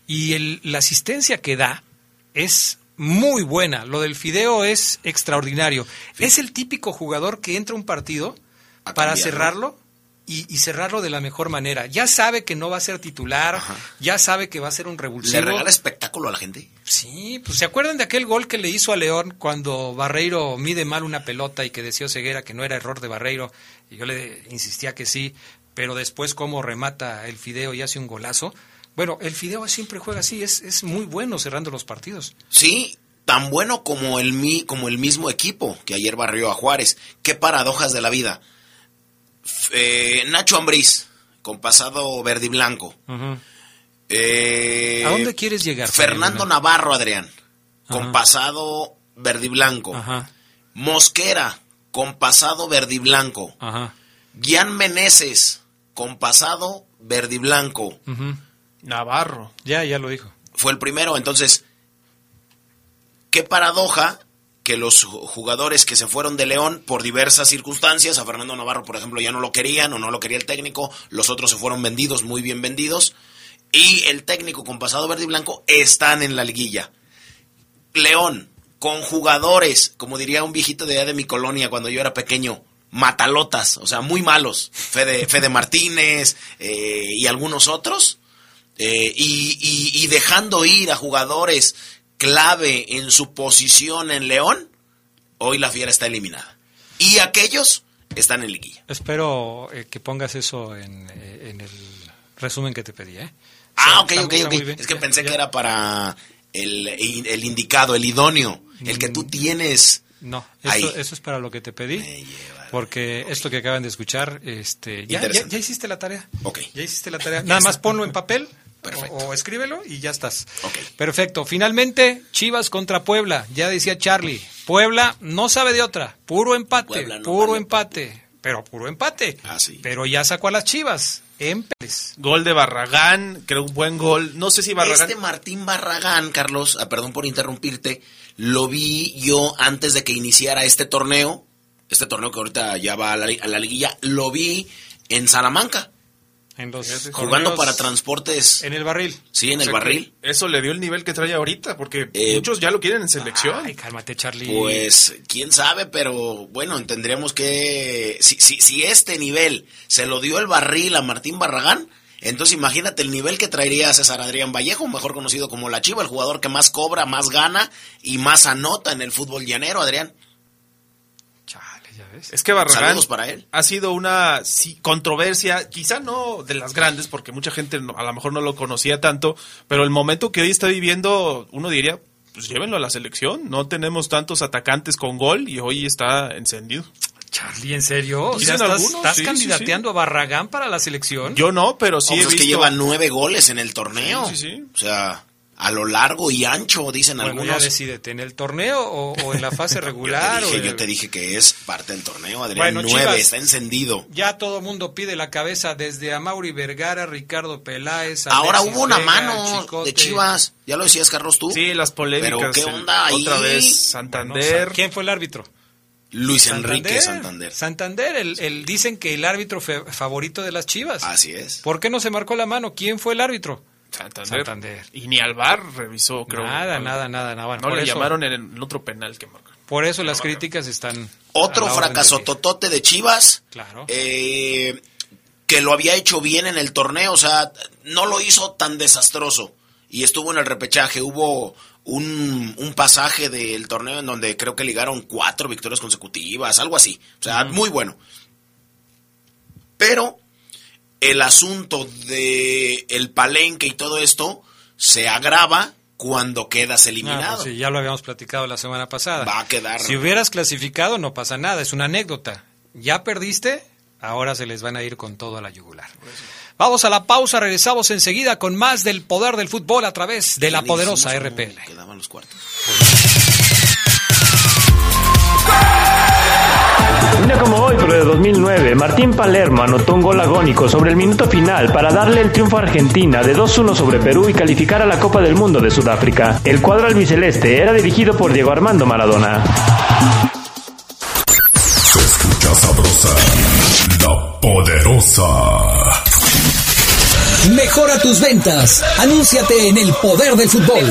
y el- la asistencia que da es muy buena. Lo del fideo es extraordinario. Es el típico jugador que entra a un partido A para cerrarlo y, y cerrarlo de la mejor manera. Ya sabe que no va a ser titular, ya sabe que va a ser un revulsivo. ¿Le regala espectáculo a la gente? Sí, pues se acuerdan de aquel gol que le hizo a León cuando Barreiro mide mal una pelota y que decía Ceguera que no era error de Barreiro y yo le insistía que sí, pero después cómo remata el Fideo y hace un golazo. Bueno, el Fideo siempre juega así, es, es muy bueno cerrando los partidos. Sí, tan bueno como el, como el mismo equipo que ayer barrió a Juárez. Qué paradojas de la vida. Eh, Nacho Ambriz, con pasado verde y blanco. Eh, ¿A dónde quieres llegar? Fernando? Navarro, Adrián, con pasado verde y blanco. Mosquera, con pasado verde y blanco. Gian Meneses, con pasado verde y blanco. Navarro. Ya, ya lo dijo. Fue el primero, entonces, qué paradoja que los ju- jugadores que se fueron de León por diversas circunstancias, a Fernando Navarro, por ejemplo, ya no lo querían o no lo quería el técnico, los otros se fueron vendidos, muy bien vendidos, y el técnico con pasado verde y blanco están en la liguilla. León, con jugadores, como diría un viejito de allá de mi colonia cuando yo era pequeño, matalotas, o sea, muy malos, Fede, Fede Martínez eh, y algunos otros, eh, y, y- y dejando ir a jugadores clave en su posición en León, hoy la fiera está eliminada. Y aquellos están en liguilla. Espero eh, que pongas eso en, eh, en el resumen que te pedí, ¿eh? Ah, ok, ok, ok. Es que Ya, pensé ya. que era para el, el indicado, el idóneo, el que tú tienes No, eso, eso es para lo que te pedí. Porque esto que acaban de escuchar, este, ya, ya hiciste la tarea. Ok. Ya hiciste la tarea. Nada más ponlo en papel o, o escríbelo y ya estás. Perfecto. Finalmente, Chivas contra Puebla. Ya decía Charlie. Puebla no sabe de otra. Puro empate. No puro vale. empate. Pero puro empate. Ah, sí. Pero ya sacó a las Chivas. En Pérez. Gol de Barragán, creo un buen gol. No sé si Barragán. Este Martín Barragán, Carlos, ah, perdón por interrumpirte, lo vi yo antes de que iniciara este torneo, este torneo que ahorita ya va a la, a la liguilla, lo vi en Salamanca, En los jugando para transportes. En el barril. Sí, en O el sea, barril. Eso le dio el nivel que trae ahorita, porque Eh, muchos ya lo quieren en selección. Ay, cálmate, Charlie. Pues quién sabe, pero bueno, tendríamos que si, si, si este nivel se lo dio el barril a Martín Barragán, entonces imagínate el nivel que traería César Adrián Vallejo, mejor conocido como la Chiva, el jugador que más cobra, más gana y más anota en el fútbol llanero, Adrián. Ves. Es que Barragán para él. ha sido una sí, controversia, quizá no de las grandes, porque mucha gente no- a lo mejor no lo conocía tanto, pero el momento que hoy está viviendo, uno diría, pues llévenlo a la selección. No tenemos tantos atacantes con gol y hoy está encendido. Charlie, ¿en serio? O sea, ¿estás, algunos, estás sí, sí, candidateando a Barragán para la selección? Yo no, pero sí he pues es que lleva nueve goles en el torneo. Sí, sí, sí. O sea, a lo largo y ancho, dicen bueno, ya algunos. decídete, ¿en el torneo o, o en la fase Yo regular? te, o dije, yo te dije que es parte del torneo, Adrián. Bueno, nueve, Chivas. está encendido. Ya todo mundo pide la cabeza desde a Mauri Vergara, Ricardo Peláez. Ahora hubo una Vega, mano Chicote. de Chivas. Ya lo decías, Carlos, tú. Sí, las polémicas. Pero qué el- onda ahí. Otra vez Santander. Sa- ¿Quién fue el árbitro? Luis Enrique Santander. Santander, el, el- dicen que el árbitro fe- favorito de las Chivas. Así es. ¿Por qué no se marcó la mano? ¿Quién fue el árbitro? Santander. Santander. Y ni al VAR revisó, creo. Nada, nada, nada, nada. Bueno, No le eso- llamaron en el otro penal que marcó. Por eso las críticas están. Otro fracaso día. totote de Chivas. Claro. eh, que lo había hecho bien en el torneo, o sea, no lo hizo tan desastroso. Y estuvo en el repechaje. Hubo un, un pasaje del torneo en donde creo que ligaron cuatro victorias consecutivas, algo así. O sea, muy bueno. Pero el asunto de el palenque y todo esto se agrava cuando quedas Ah, eliminado. pues sí, ya lo habíamos platicado la semana pasada. Va a quedar. Si hubieras clasificado, no pasa nada, es una anécdota. Ya perdiste, ahora se les van a ir con todo a la yugular. Vamos a la pausa, regresamos enseguida con más del poder del fútbol a través de la ¿Quién poderosa RPL. Quedaban los cuartos. Un día como hoy, pero de 2009, Martín Palermo anotó un gol agónico sobre el minuto final para darle el triunfo a Argentina de 2-1 sobre Perú y calificar a la Copa del Mundo de Sudáfrica. El cuadro albiceleste era dirigido por Diego Armando Maradona. Se escucha sabrosa, la poderosa. Mejora tus ventas. Anúnciate en el poder del fútbol.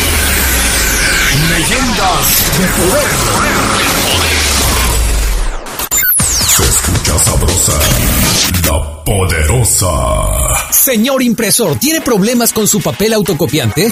Leyendas de poder. Se escucha sabrosa, la poderosa. Señor impresor, ¿tiene problemas con su papel autocopiante?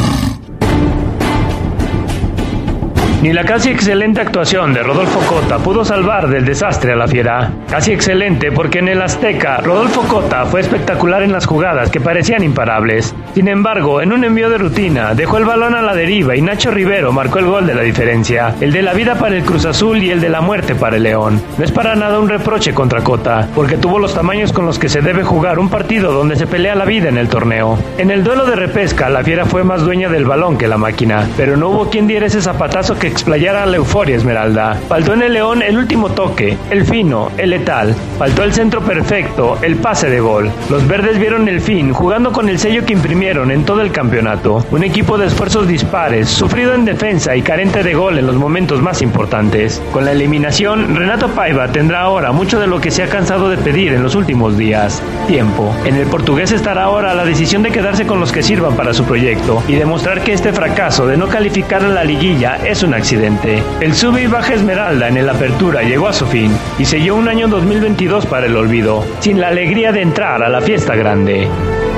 Ni la casi excelente actuación de Rodolfo Cota pudo salvar del desastre a la fiera. Casi excelente porque en el Azteca, Rodolfo Cota fue espectacular en las jugadas que parecían imparables. Sin embargo, en un envío de rutina, dejó el balón a la deriva y Nacho Rivero marcó el gol de la diferencia. El de la vida para el Cruz Azul y el de la muerte para el León. No es para nada un reproche contra Cota, porque tuvo los tamaños con los que se debe jugar un partido donde se pelea la vida en el torneo. En el duelo de repesca, la fiera fue más dueña del balón que la máquina, pero no hubo quien diera ese zapatazo que explayara la euforia Esmeralda. Faltó en el León el último toque, el fino, el letal. Faltó el centro perfecto, el pase de gol. Los verdes vieron el fin, jugando con el sello que imprimieron en todo el campeonato. Un equipo de esfuerzos dispares, sufrido en defensa y carente de gol en los momentos más importantes. Con la eliminación, Renato Paiva tendrá ahora mucho de lo que se ha cansado de pedir en los últimos días. Tiempo. En el portugués estará ahora la decisión de quedarse con los que sirvan para su proyecto y demostrar que este fracaso de no calificar a la liguilla es un accidente. El sube y baja Esmeralda en el Apertura llegó a su fin y selló un año 2022 para el olvido, sin la alegría de entrar a la fiesta grande.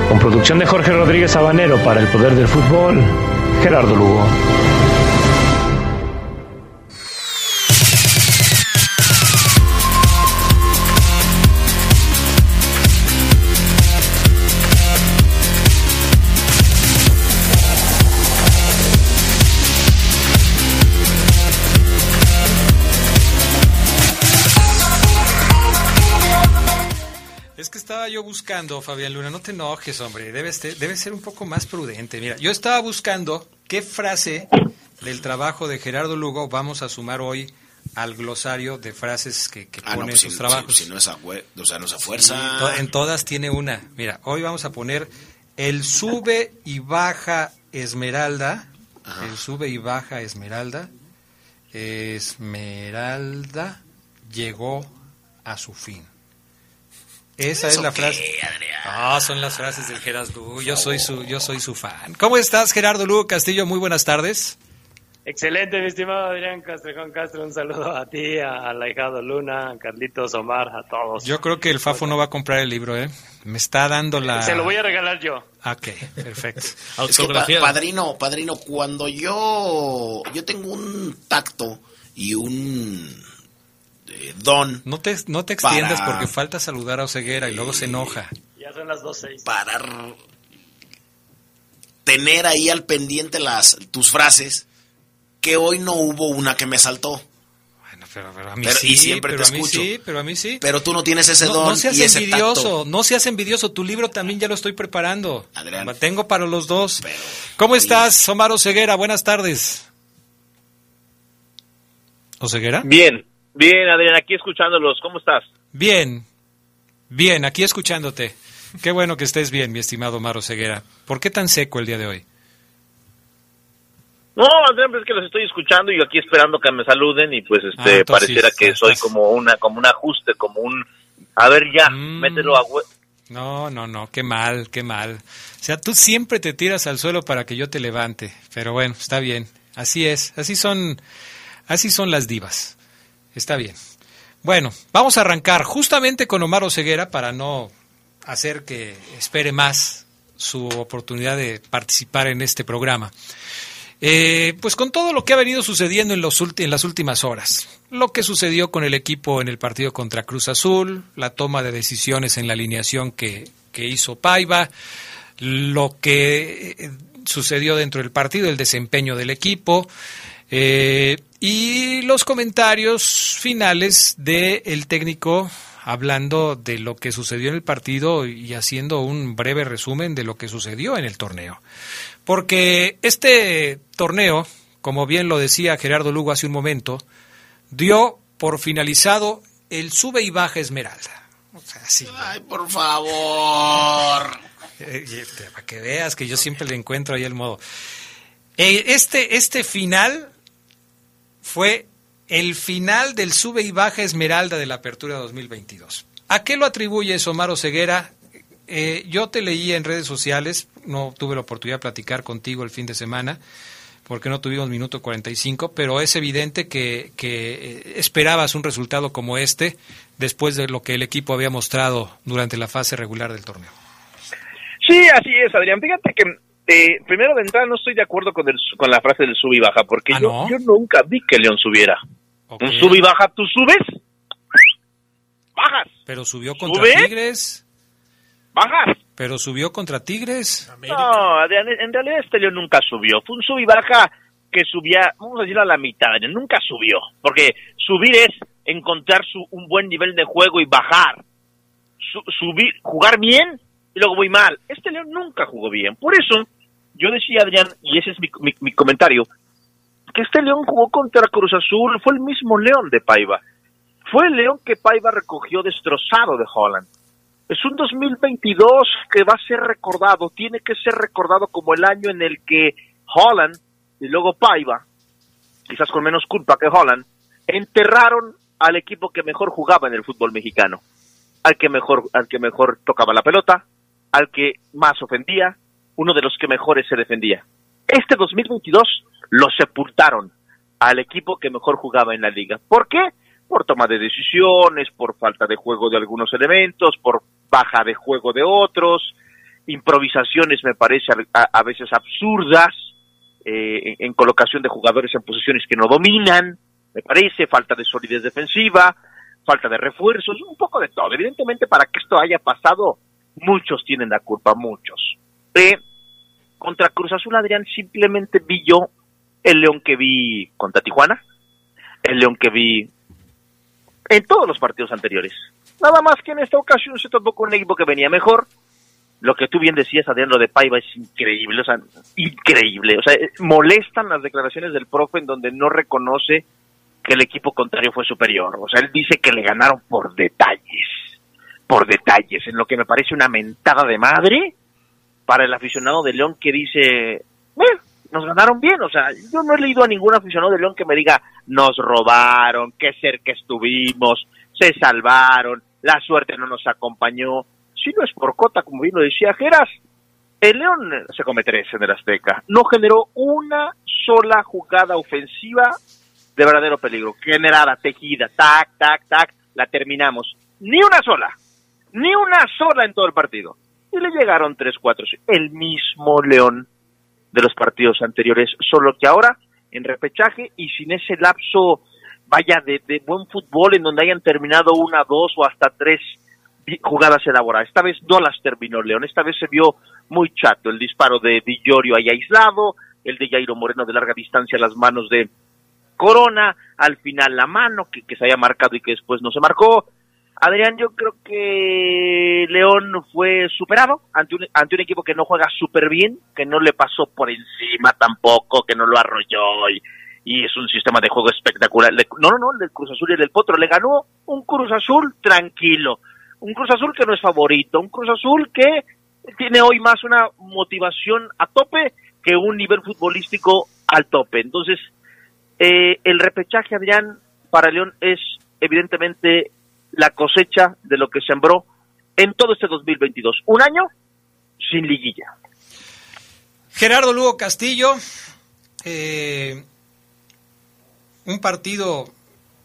Con producción de Jorge Rodríguez Sabanero para El Poder del Fútbol, Gerardo Lugo. Buscando, Fabián Luna, no te enojes, hombre, debes, debes ser un poco más prudente. Mira, yo estaba buscando qué frase del trabajo de Gerardo Lugo vamos a sumar hoy al glosario de frases que, que ah, pone pues en sus trabajos. Si, no es a, o sea, no es a fuerza. en todas tiene una. Mira, hoy vamos a poner el sube y baja Esmeralda. El sube y baja Esmeralda. Esmeralda llegó a su fin. Esa es la frase. Ah, son las frases del Gerardo Lugo. Yo soy su, yo soy su fan. ¿Cómo estás, Gerardo Lugo Castillo? Muy buenas tardes. Excelente, mi estimado Adrián Castrejón Castro. Un saludo a ti, a la hijado Luna, a Carlitos, Omar, a todos. Yo creo que el Fafo no va a comprar el libro, ¿eh? Me está dando la... Se lo voy a regalar yo. Ok, perfecto. padrino, padrino, cuando yo... Yo tengo un tacto y un don. No te, no te extiendas porque falta saludar a Oseguera y luego se enoja. Ya son las Para tener ahí al pendiente las tus frases, que hoy no hubo una que me saltó. Bueno, pero, a mí sí. Y siempre te escucho. Sí, pero a mí sí. Pero tú no tienes ese don. No seas envidioso, no seas envidioso. Tu libro también ya lo estoy preparando. Adrián. Tengo para los dos. ¿Cómo estás, Omar Oseguera? Buenas tardes. ¿Oseguera? Bien, Bien, Adrián, aquí escuchándolos. ¿Cómo estás? Bien, bien, aquí escuchándote. Qué bueno que estés bien, mi estimado Maro Ceguera. ¿Por qué tan seco el día de hoy? No, Adrián, pues es que los estoy escuchando y aquí esperando que me saluden y pues este ah, pareciera que soy como una como un ajuste, como un a ver ya, mm. mételo a No, no, no, qué mal, qué mal. O sea, tú siempre te tiras al suelo para que yo te levante, pero bueno, está bien. Así es, así son así son las divas. Está bien. Bueno, vamos a arrancar justamente con Omar Ceguera para no hacer que espere más su oportunidad de participar en este programa. Eh, pues con todo lo que ha venido sucediendo en, los las últimas horas, lo que sucedió con el equipo en el partido contra Cruz Azul, la toma de decisiones en la alineación que, que hizo Paiva, lo que eh, sucedió dentro del partido, el desempeño del equipo, eh, y los comentarios finales del técnico hablando de lo que sucedió en el partido y haciendo un breve resumen de lo que sucedió en el torneo. Porque este torneo, como bien lo decía Gerardo Lugo hace un momento, dio por finalizado el sube y baja Esmeralda. Ay, por favor. Eh, para que veas que yo siempre le encuentro ahí el modo. Eh, este, este final fue el final del sube y baja Esmeralda de la Apertura 2022. ¿A qué lo atribuye Omar Ceguera? Eh, yo te leí en redes sociales, no tuve la oportunidad de platicar contigo el fin de semana, porque no tuvimos minuto 45, pero es evidente que, que eh, esperabas un resultado como este después de lo que el equipo había mostrado durante la fase regular del torneo. Sí, así es, Adrián. Fíjate que Eh, primero de entrada no estoy de acuerdo con, el, con la frase del sub y baja, porque ¿Ah, yo, no? yo nunca vi que León subiera. Un sub y baja, tú subes, bajas, Pero subió contra ¿Sube? Tigres. bajas. Pero subió contra Tigres. No, en realidad este León nunca subió. Fue un sub y baja que subía, vamos a decirlo a la mitad, nunca subió. Porque subir es encontrar su, un buen nivel de juego y bajar. Su- subir, jugar bien y luego muy mal. Este León nunca jugó bien. Por eso, yo decía, Adrián, y ese es mi, mi- mi comentario, que este León jugó contra Cruz Azul, fue el mismo León de Paiva. Fue el León que Paiva recogió destrozado de Holland. Es un 2022 que va a ser recordado, tiene que ser recordado como el año en el que Holland y luego Paiva, quizás con menos culpa que Holland, enterraron al equipo que mejor jugaba en el fútbol mexicano, al que mejor, al que mejor tocaba la pelota, al que más ofendía, uno de los que mejores se defendía. Este 2022 lo sepultaron al equipo que mejor jugaba en la liga. ¿Por qué? Por toma de decisiones, por falta de juego de algunos elementos, por baja de juego de otros, improvisaciones me parece a, veces absurdas, eh, en, en colocación de jugadores en posiciones que no dominan, me parece, falta de solidez defensiva, falta de refuerzos, un poco de todo. Evidentemente, para que esto haya pasado, muchos tienen la culpa, muchos. Eh, contra Cruz Azul, Adrián, simplemente vi yo el León que vi contra Tijuana, el León que vi en todos los partidos anteriores. Nada más que en esta ocasión se topó con un equipo que venía mejor. Lo que tú bien decías, Adrián, lo de Paiva es increíble, o sea, increíble. O sea, eh, molestan las declaraciones del profe en donde no reconoce que el equipo contrario fue superior. O sea, él dice que le ganaron por detalles, por detalles, en lo que me parece una mentada de madre para el aficionado de León que dice, "Eh, nos ganaron bien. O sea, yo no he leído a ningún aficionado de León que me diga, nos robaron, qué cerca estuvimos, se salvaron, la suerte no nos acompañó. Si no es por cota, como bien lo decía Geras, el León se come tres en el Azteca. No generó una sola jugada ofensiva de verdadero peligro. Generada, tejida, tac, tac, tac, la terminamos. Ni una sola. Ni una sola en todo el partido. Y le llegaron tres, cuatro. El mismo León de los partidos anteriores, solo que ahora en repechaje y sin ese lapso, vaya, de, buen fútbol en donde hayan terminado una, dos o hasta tres jugadas elaboradas. Esta vez no las terminó León, esta vez se vio muy chato el disparo de Di Llorio ahí aislado, el de Jairo Moreno de larga distancia a las manos de Corona, al final la mano que, que se había marcado y que después no se marcó. Adrián, yo creo que León fue superado ante un, ante un equipo que no juega súper bien, que no le pasó por encima tampoco, que no lo arrolló y, y es un sistema de juego espectacular. No, no, no, el del Cruz Azul y el del Potro le ganó un Cruz Azul tranquilo, un Cruz Azul que no es favorito, un Cruz Azul que tiene hoy más una motivación a tope que un nivel futbolístico al tope. Entonces, eh, el repechaje, Adrián, para León es evidentemente la cosecha de lo que sembró en todo este 2022. Un año sin liguilla. Gerardo Lugo Castillo, eh, un partido,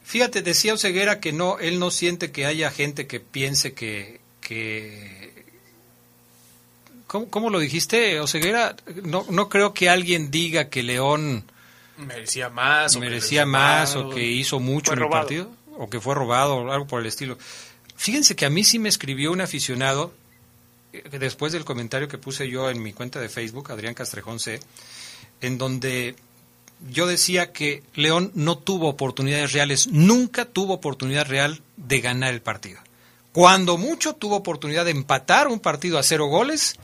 fíjate, decía Oseguera que no, él no siente que haya gente que piense que, que ¿cómo, cómo lo dijiste, Oseguera? No, no creo que alguien diga que León Merecía más. o que merecía más o que hizo mucho en el partido o que fue robado o algo por el estilo. Fíjense que a mí sí me escribió un aficionado eh, después del comentario que puse yo en mi cuenta de Facebook, Adrián Castrejón C, en donde yo decía que León no tuvo oportunidades reales, nunca tuvo oportunidad real de ganar el partido. Cuando mucho tuvo oportunidad de empatar un partido a cero goles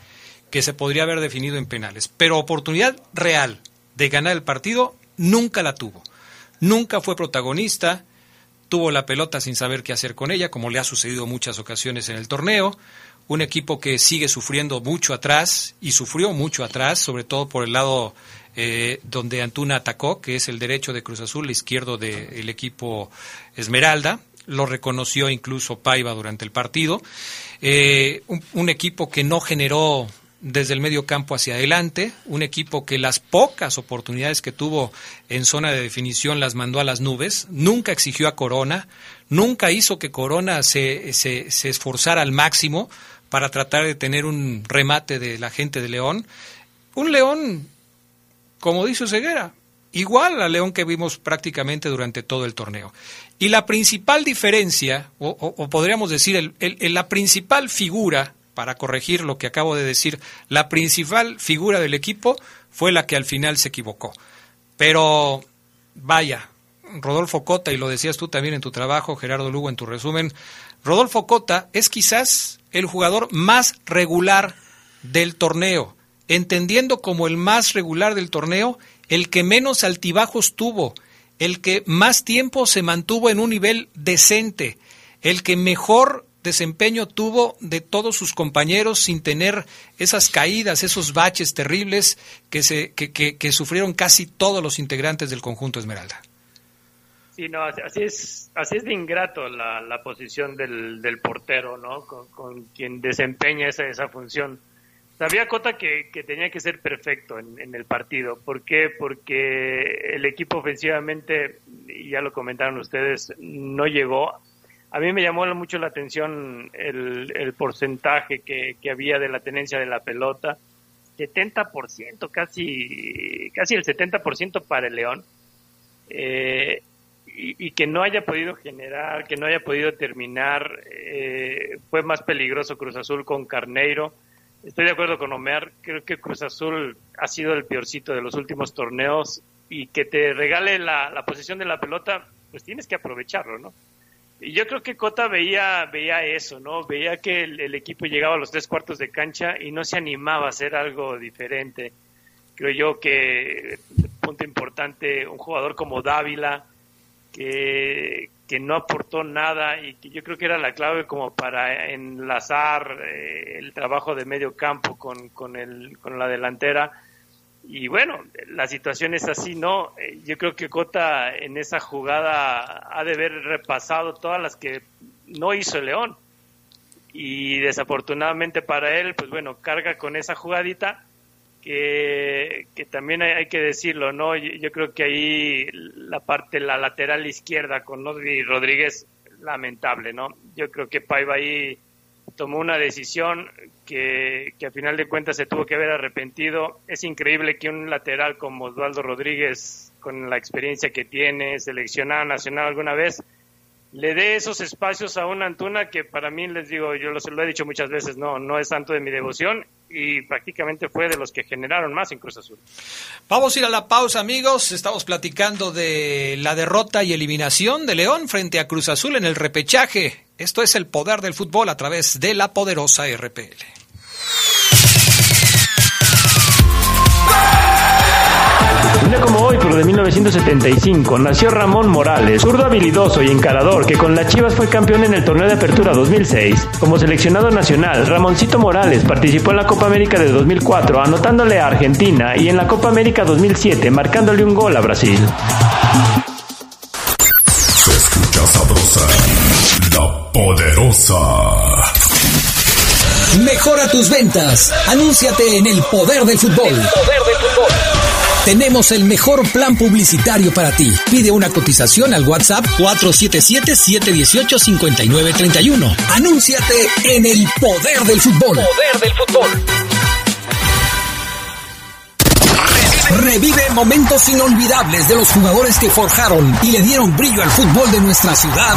que se podría haber definido en penales, pero oportunidad real de ganar el partido nunca la tuvo. Nunca fue protagonista, tuvo la pelota sin saber qué hacer con ella, como le ha sucedido muchas ocasiones en el torneo. Un equipo que sigue sufriendo mucho atrás y sufrió mucho atrás, sobre todo por el lado eh, donde Antuna atacó, que es el derecho de Cruz Azul, el izquierdo del equipo Esmeralda. Lo reconoció incluso Paiva durante el partido. Eh, un, un equipo que no generó desde el medio campo hacia adelante, un equipo que las pocas oportunidades que tuvo en zona de definición las mandó a las nubes, nunca exigió a Corona, nunca hizo que Corona se, se, esforzara al máximo para tratar de tener un remate de la gente de León. un León, como dice Ceguera, igual al León que vimos prácticamente durante todo el torneo. Y la principal diferencia, o, podríamos decir, la principal figura, para corregir lo que acabo de decir, la principal figura del equipo fue la que al final se equivocó. Pero vaya, Rodolfo Cota, y lo decías tú también en tu trabajo, Gerardo Lugo, en tu resumen, Rodolfo Cota es quizás el jugador más regular del torneo, entendiendo como el más regular del torneo el que menos altibajos tuvo, el que más tiempo se mantuvo en un nivel decente, el que mejor desempeño tuvo de todos sus compañeros sin tener esas caídas, esos baches terribles que, se, que, que, sufrieron casi todos los integrantes del conjunto Esmeralda. Sí, no, así es, así es de ingrato la, la posición del, del portero, ¿no? Con, quien desempeña esa, esa función. Sabía Cota que, que tenía que ser perfecto en, en, el partido. ¿Por qué? Porque el equipo ofensivamente, ya lo comentaron ustedes, no llegó. A mí me llamó mucho la atención el, porcentaje que, había de la tenencia de la pelota. 70%, casi, casi el 70% para el León. Eh, y, que no haya podido generar, que no haya podido terminar, eh, fue más peligroso Cruz Azul con Carneiro. Estoy de acuerdo con Omer, creo que Cruz Azul ha sido el peorcito de los últimos torneos y que te regale la, la posición de la pelota, pues tienes que aprovecharlo, ¿no? Y yo creo que Cota veía, veía eso, ¿no? Veía que el, equipo llegaba a los tres cuartos de cancha y no se animaba a hacer algo diferente. Creo yo que, punto importante, un jugador como Dávila, que, que no aportó nada y que yo creo que era la clave como para enlazar eh, el trabajo de medio campo con, con, el, con la delantera. Y bueno, la situación es así, ¿no? Eh, yo creo que Cota en esa jugada ha de haber repasado todas las que no hizo el León. Y desafortunadamente para él, pues bueno, carga con esa jugadita que, que también hay, que decirlo, ¿no? Yo, creo que ahí la parte, la lateral izquierda con Rodríguez, lamentable, ¿no? Yo creo que Paiva ahí tomó una decisión que, que a final de cuentas se tuvo que haber arrepentido. Es increíble que un lateral como Osvaldo Rodríguez, con la experiencia que tiene, seleccionada nacional alguna vez, le dé esos espacios a una Antuna que para mí, les digo, yo lo, lo he dicho muchas veces, no, no es tanto de mi devoción y prácticamente fue de los que generaron más en Cruz Azul. Vamos a ir a la pausa, amigos. Estamos platicando de la derrota y eliminación de León frente a Cruz Azul en el repechaje. Esto es el poder del fútbol a través de la poderosa RPL. Día como hoy, pero de 1975, nació Ramón Morales, zurdo habilidoso y encarador que con las Chivas fue campeón en el torneo de apertura 2006. Como seleccionado nacional, Ramoncito Morales participó en la Copa América de 2004, anotándole a Argentina y en la Copa América 2007, marcándole un gol a Brasil. Se escucha sabrosa, la poderosa. Mejora tus ventas. Anúnciate en el poder del fútbol. El poder del fútbol. Tenemos el mejor plan publicitario para ti. Pide una cotización al WhatsApp 477-718-5931. Anúnciate en el poder del fútbol. Poder del fútbol. Revive momentos inolvidables de los jugadores que forjaron y le dieron brillo al fútbol de nuestra ciudad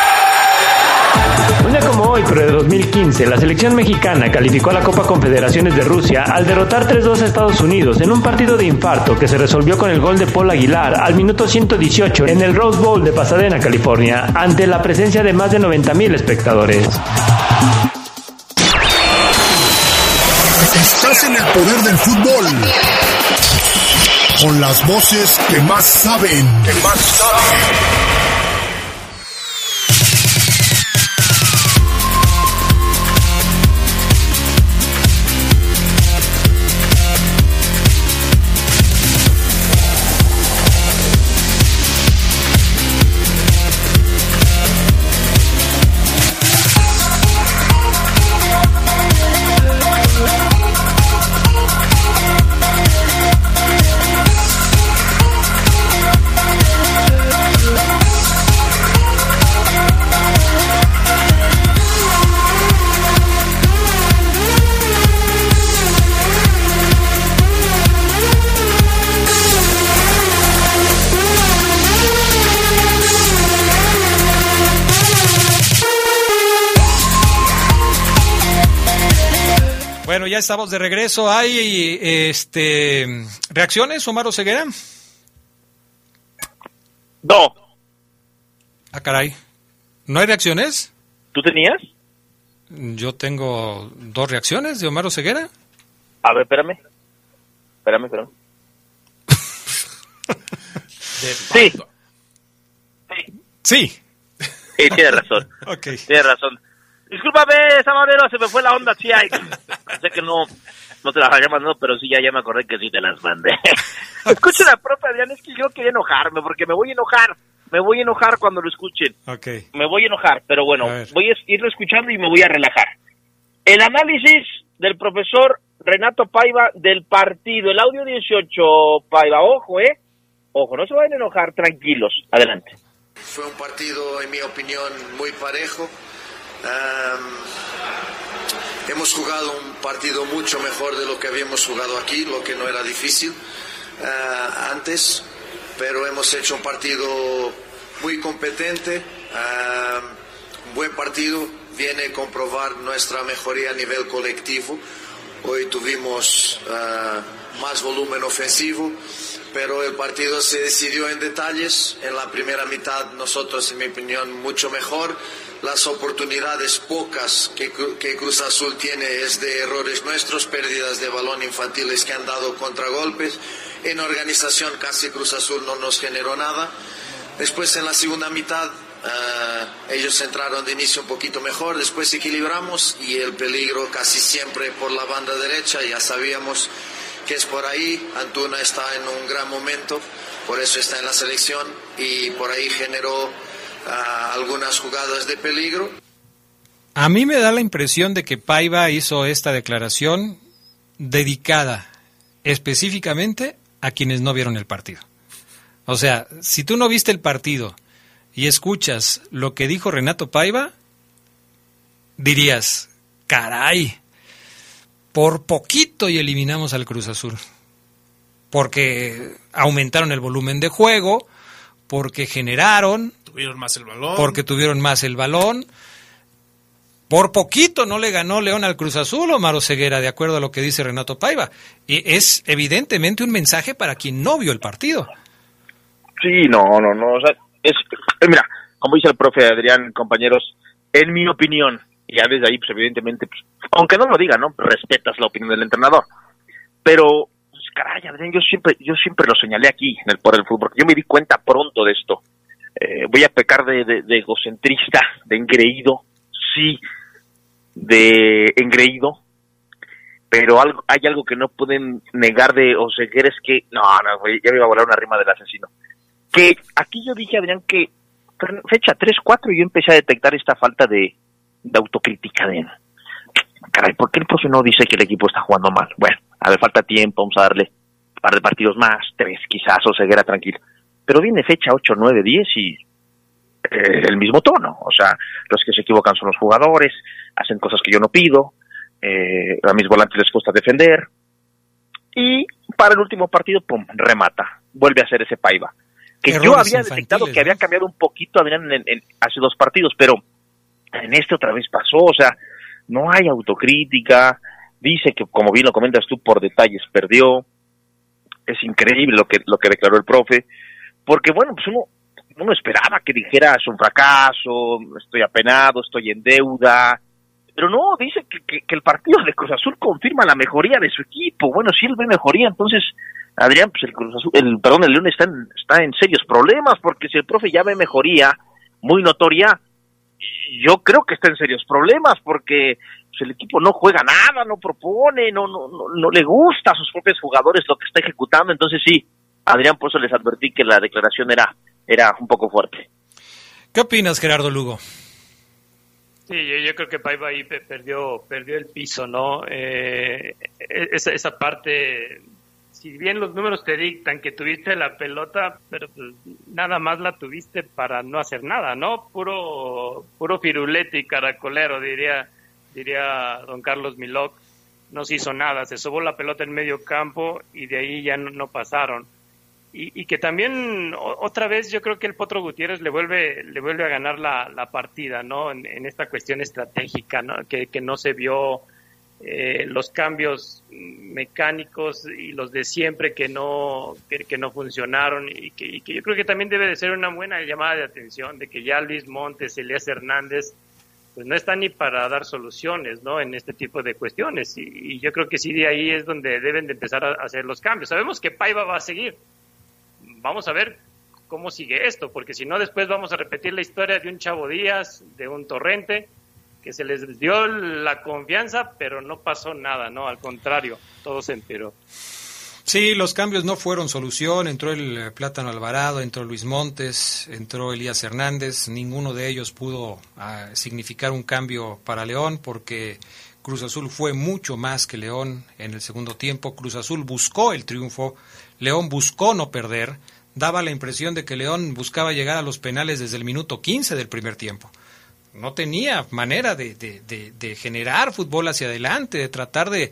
Un día como hoy, pero de 2015, la selección mexicana calificó a la Copa Confederaciones de Rusia al derrotar 3-2 a Estados Unidos en un partido de infarto que se resolvió con el gol de Paul Aguilar al minuto 118 en el Rose Bowl de Pasadena, California, ante la presencia de más de 90.000 espectadores. Estás en el poder del fútbol. Con las voces que más saben. Que más saben. Estamos de regreso. ¿Hay este, reacciones, Omar Ceguera? No. Ah, caray. ¿No hay reacciones? ¿Tú tenías? Yo tengo dos reacciones de Omar Ceguera. A ver, espérame. Espérame, espérame. sí. Sí. Sí, tienes razón. ok. Tienes razón. Discúlpame, Sabanero, se me fue la onda, sí hay. Sé que no, no te las había mandado, pero sí, ya, ya me acordé que sí te las mandé. Escuchen la profe Adrián, es que yo quería enojarme, porque me voy a enojar. Me voy a enojar cuando lo escuchen. Ok. Me voy a enojar, pero bueno, voy a irlo escuchando y me voy a relajar. El análisis del profesor Renato Paiva del partido, el audio 18, Paiva, ojo, ¿eh? Ojo, no se vayan a enojar, tranquilos. Adelante. Fue un partido, en mi opinión, muy parejo. Um, hemos jugado un partido mucho mejor de lo que habíamos jugado aquí, lo que no era difícil uh, antes, pero hemos hecho un partido muy competente, uh, un buen partido, viene a comprobar nuestra mejoría a nivel colectivo. Hoy tuvimos uh, más volumen ofensivo, pero el partido se decidió en detalles. En la primera mitad nosotros, en mi opinión, mucho mejor las oportunidades pocas que, que, Cruz Azul tiene es de errores nuestros, pérdidas de balón infantiles que han dado contragolpes. En organización casi Cruz Azul no nos generó nada. Después en la segunda mitad uh, ellos entraron de inicio un poquito mejor, después equilibramos y el peligro casi siempre por la banda derecha, ya sabíamos que es por ahí. Antuna está en un gran momento, por eso está en la selección y por ahí generó a algunas jugadas de peligro. A mí me da la impresión de que Paiva hizo esta declaración dedicada específicamente a quienes no vieron el partido. O sea, si tú no viste el partido y escuchas lo que dijo Renato Paiva, dirías, caray, por poquito y eliminamos al Cruz Azul. Porque aumentaron el volumen de juego, porque generaron, Tuvieron más el balón. Porque tuvieron más el balón. Por poquito no le ganó León al Cruz Azul, Omar Ceguera, de acuerdo a lo que dice Renato Paiva. Y es evidentemente un mensaje para quien no vio el partido. Sí, no, no, no. O sea, es, eh, mira, como dice el profe Adrián, compañeros, en mi opinión, y ya desde ahí, pues evidentemente, pues, aunque no lo diga, ¿no? Respetas la opinión del entrenador. Pero, pues, caray, Adrián, yo siempre, yo siempre lo señalé aquí en el Poder del Fútbol, yo me di cuenta pronto de esto eh, voy a pecar de, de, egocentrista, de engreído, sí, de engreído, pero algo, hay algo que no pueden negar de Oseguera es que, no, no, ya me iba a volar una rima del asesino, que aquí yo dije, Adrián, que fecha 3-4 yo empecé a detectar esta falta de, de autocrítica de, caray, ¿por qué el profe no dice que el equipo está jugando mal? Bueno, a ver, falta tiempo, vamos a darle un par de partidos más, tres quizás, Oseguera tranquilo pero viene fecha 8, 9, 10 y eh, el mismo tono. O sea, los que se equivocan son los jugadores, hacen cosas que yo no pido, eh, a mis volantes les cuesta defender. Y para el último partido, pum, remata. Vuelve a ser ese Paiva. Que yo había detectado que había cambiado un poquito Adrián en, hace dos partidos, pero En este otra vez pasó, o sea, no hay autocrítica, dice que como bien lo comentas tú por detalles perdió, es increíble lo que lo que declaró el profe, porque bueno, pues uno uno esperaba que dijera es un fracaso, estoy apenado, estoy en deuda, pero no, dice que, que, el partido de Cruz Azul confirma la mejoría de su equipo. Bueno, si él ve mejoría, entonces Adrián, pues el Cruz Azul, el perdón, el León está en, está en serios problemas, porque si el profe ya ve mejoría muy notoria, yo creo que está en serios problemas, porque pues, el equipo no juega nada, no propone, no, no, no, no le gusta a sus propios jugadores lo que está ejecutando, entonces sí, Adrián, por eso les advertí que la declaración era era un poco fuerte. ¿Qué opinas, Gerardo Lugo? Sí, yo, creo que Paiva ahí perdió, perdió el piso, ¿no? Eh, e-, esa, esa parte, si bien los números te dictan que tuviste la pelota, pero pues, nada más la tuviste para no hacer nada, ¿no? Puro, puro firulete y caracolero, diría, diría don Carlos Miloc. No se hizo nada, se sobó la pelota en medio campo y de ahí ya no pasaron y, que también otra vez yo creo que el Potro Gutiérrez le vuelve le vuelve a ganar la, la partida no en, esta cuestión estratégica ¿no? Que, que no se vio eh, los cambios mecánicos y los de siempre que no que, no funcionaron y que, y que, yo creo que también debe de ser una buena llamada de atención de que ya Luis Montes Elías Hernández pues no están ni para dar soluciones no en este tipo de cuestiones. Y, yo creo que sí de ahí es donde deben de empezar a hacer los cambios. Sabemos que Paiva va a seguir. Vamos a ver cómo sigue esto, porque si no después vamos a repetir la historia de un Chavo Díaz, de un Torrente, que se les dio la confianza, pero no pasó nada, ¿no? Al contrario, todo se enteró. Sí, los cambios no fueron solución. Entró el eh, Plátano Alvarado, entró Luis Montes, entró Elías Hernández. Ninguno de ellos pudo ah, significar un cambio para León porque Cruz Azul fue mucho más que León en el segundo tiempo. Cruz Azul buscó el triunfo, León buscó no perder, daba la impresión de que León buscaba llegar a los penales desde el minuto 15 del primer tiempo. No tenía manera de, de, generar fútbol hacia adelante, de tratar de,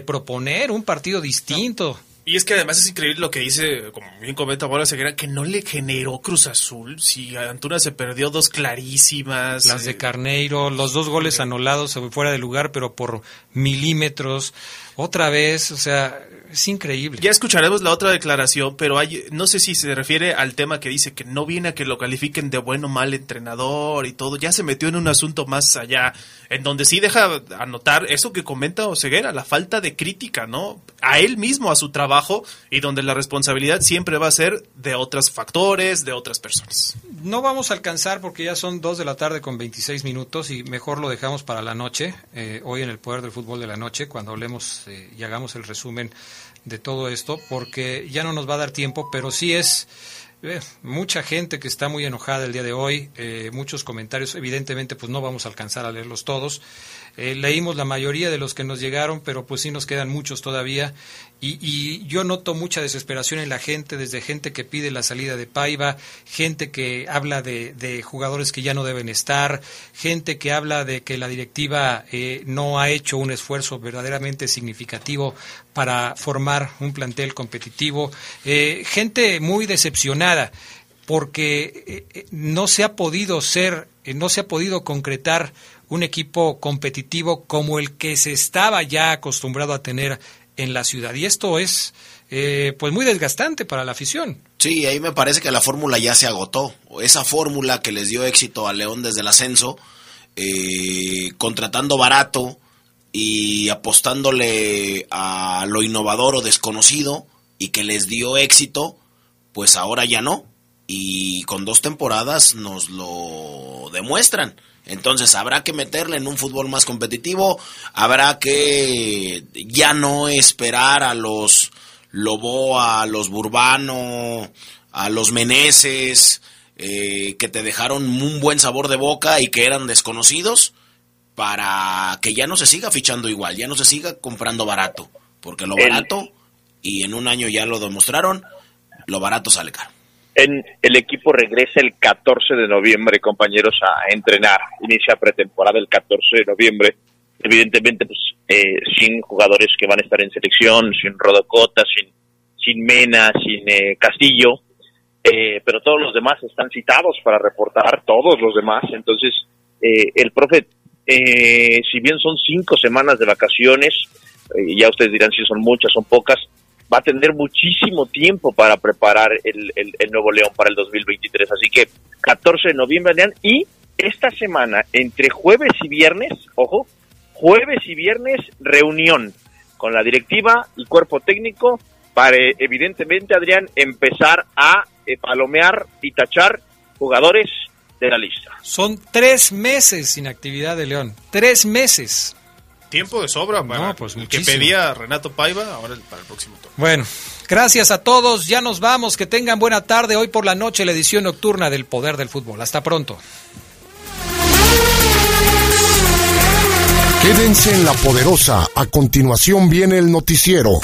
proponer un partido distinto. Y es que además es increíble lo que dice, como bien comenta Bola Ceguera, que no le generó Cruz Azul. Si Antuna se perdió dos clarísimas. Las de eh, Carneiro, los dos goles anulados fuera de lugar, pero por milímetros. Otra vez, o sea, es increíble. Ya escucharemos la otra declaración, pero hay, no sé si se refiere al tema que dice que no viene a que lo califiquen de bueno o mal entrenador y todo. Ya se metió en un asunto más allá, en donde sí deja anotar eso que comenta Oseguera, la falta de crítica, ¿no? A él mismo, a su trabajo, y donde la responsabilidad siempre va a ser de otros factores, de otras personas. No vamos a alcanzar porque ya son dos de la tarde con 26 minutos y mejor lo dejamos para la noche, eh, hoy en el Poder del Fútbol de la Noche, cuando hablemos eh, y hagamos el resumen de todo esto, porque ya no nos va a dar tiempo, pero sí es eh, mucha gente que está muy enojada el día de hoy, eh, muchos comentarios, evidentemente pues no vamos a alcanzar a leerlos todos. Eh, leímos la mayoría de los que nos llegaron, pero pues sí nos quedan muchos todavía. Y, yo noto mucha desesperación en la gente, desde gente que pide la salida de Paiva, gente que habla de, jugadores que ya no deben estar, gente que habla de que la directiva eh, no ha hecho un esfuerzo verdaderamente significativo para formar un plantel competitivo, eh, gente muy decepcionada porque eh, no se ha podido ser, no se ha podido concretar un equipo competitivo como el que se estaba ya acostumbrado a tener en la ciudad. Y esto es eh, pues muy desgastante para la afición. Sí, ahí me parece que la fórmula ya se agotó. Esa fórmula que les dio éxito a León desde el ascenso, eh, contratando barato y apostándole a lo innovador o desconocido y que les dio éxito, pues ahora ya no. Y con dos temporadas nos lo demuestran. Entonces habrá que meterle en un fútbol más competitivo, habrá que ya no esperar a los Lobo, a los Burbano, a los Meneses, eh, que te dejaron un buen sabor de boca y que eran desconocidos, para que ya no se siga fichando igual, ya no se siga comprando barato, porque lo barato, y en un año ya lo demostraron, lo barato sale caro. En, el equipo regresa el 14 de noviembre, compañeros, a entrenar. Inicia pretemporada el 14 de noviembre. Evidentemente, pues, eh, sin jugadores que van a estar en selección, sin Rodocota, sin, sin Mena, sin eh, Castillo. Eh, pero todos los demás están citados para reportar, todos los demás. Entonces, eh, el profe, eh, si bien son cinco semanas de vacaciones, eh, ya ustedes dirán si son muchas, son pocas, va a tener muchísimo tiempo para preparar el, Nuevo León para el 2023. Así que 14 de noviembre, Adrián, y esta semana, entre jueves y viernes, ojo, jueves y viernes, reunión con la directiva y cuerpo técnico para, evidentemente, Adrián, empezar a eh, palomear y tachar jugadores de la lista. Son tres meses sin actividad de León. Tres meses. Tiempo de sobra para No, pues el que pedía Renato Paiva, ahora para el próximo turno. Bueno, gracias a todos. Ya nos vamos. Que tengan buena tarde. Hoy por la noche la edición nocturna del Poder del Fútbol. Hasta pronto. Quédense en la poderosa. A continuación viene el noticiero.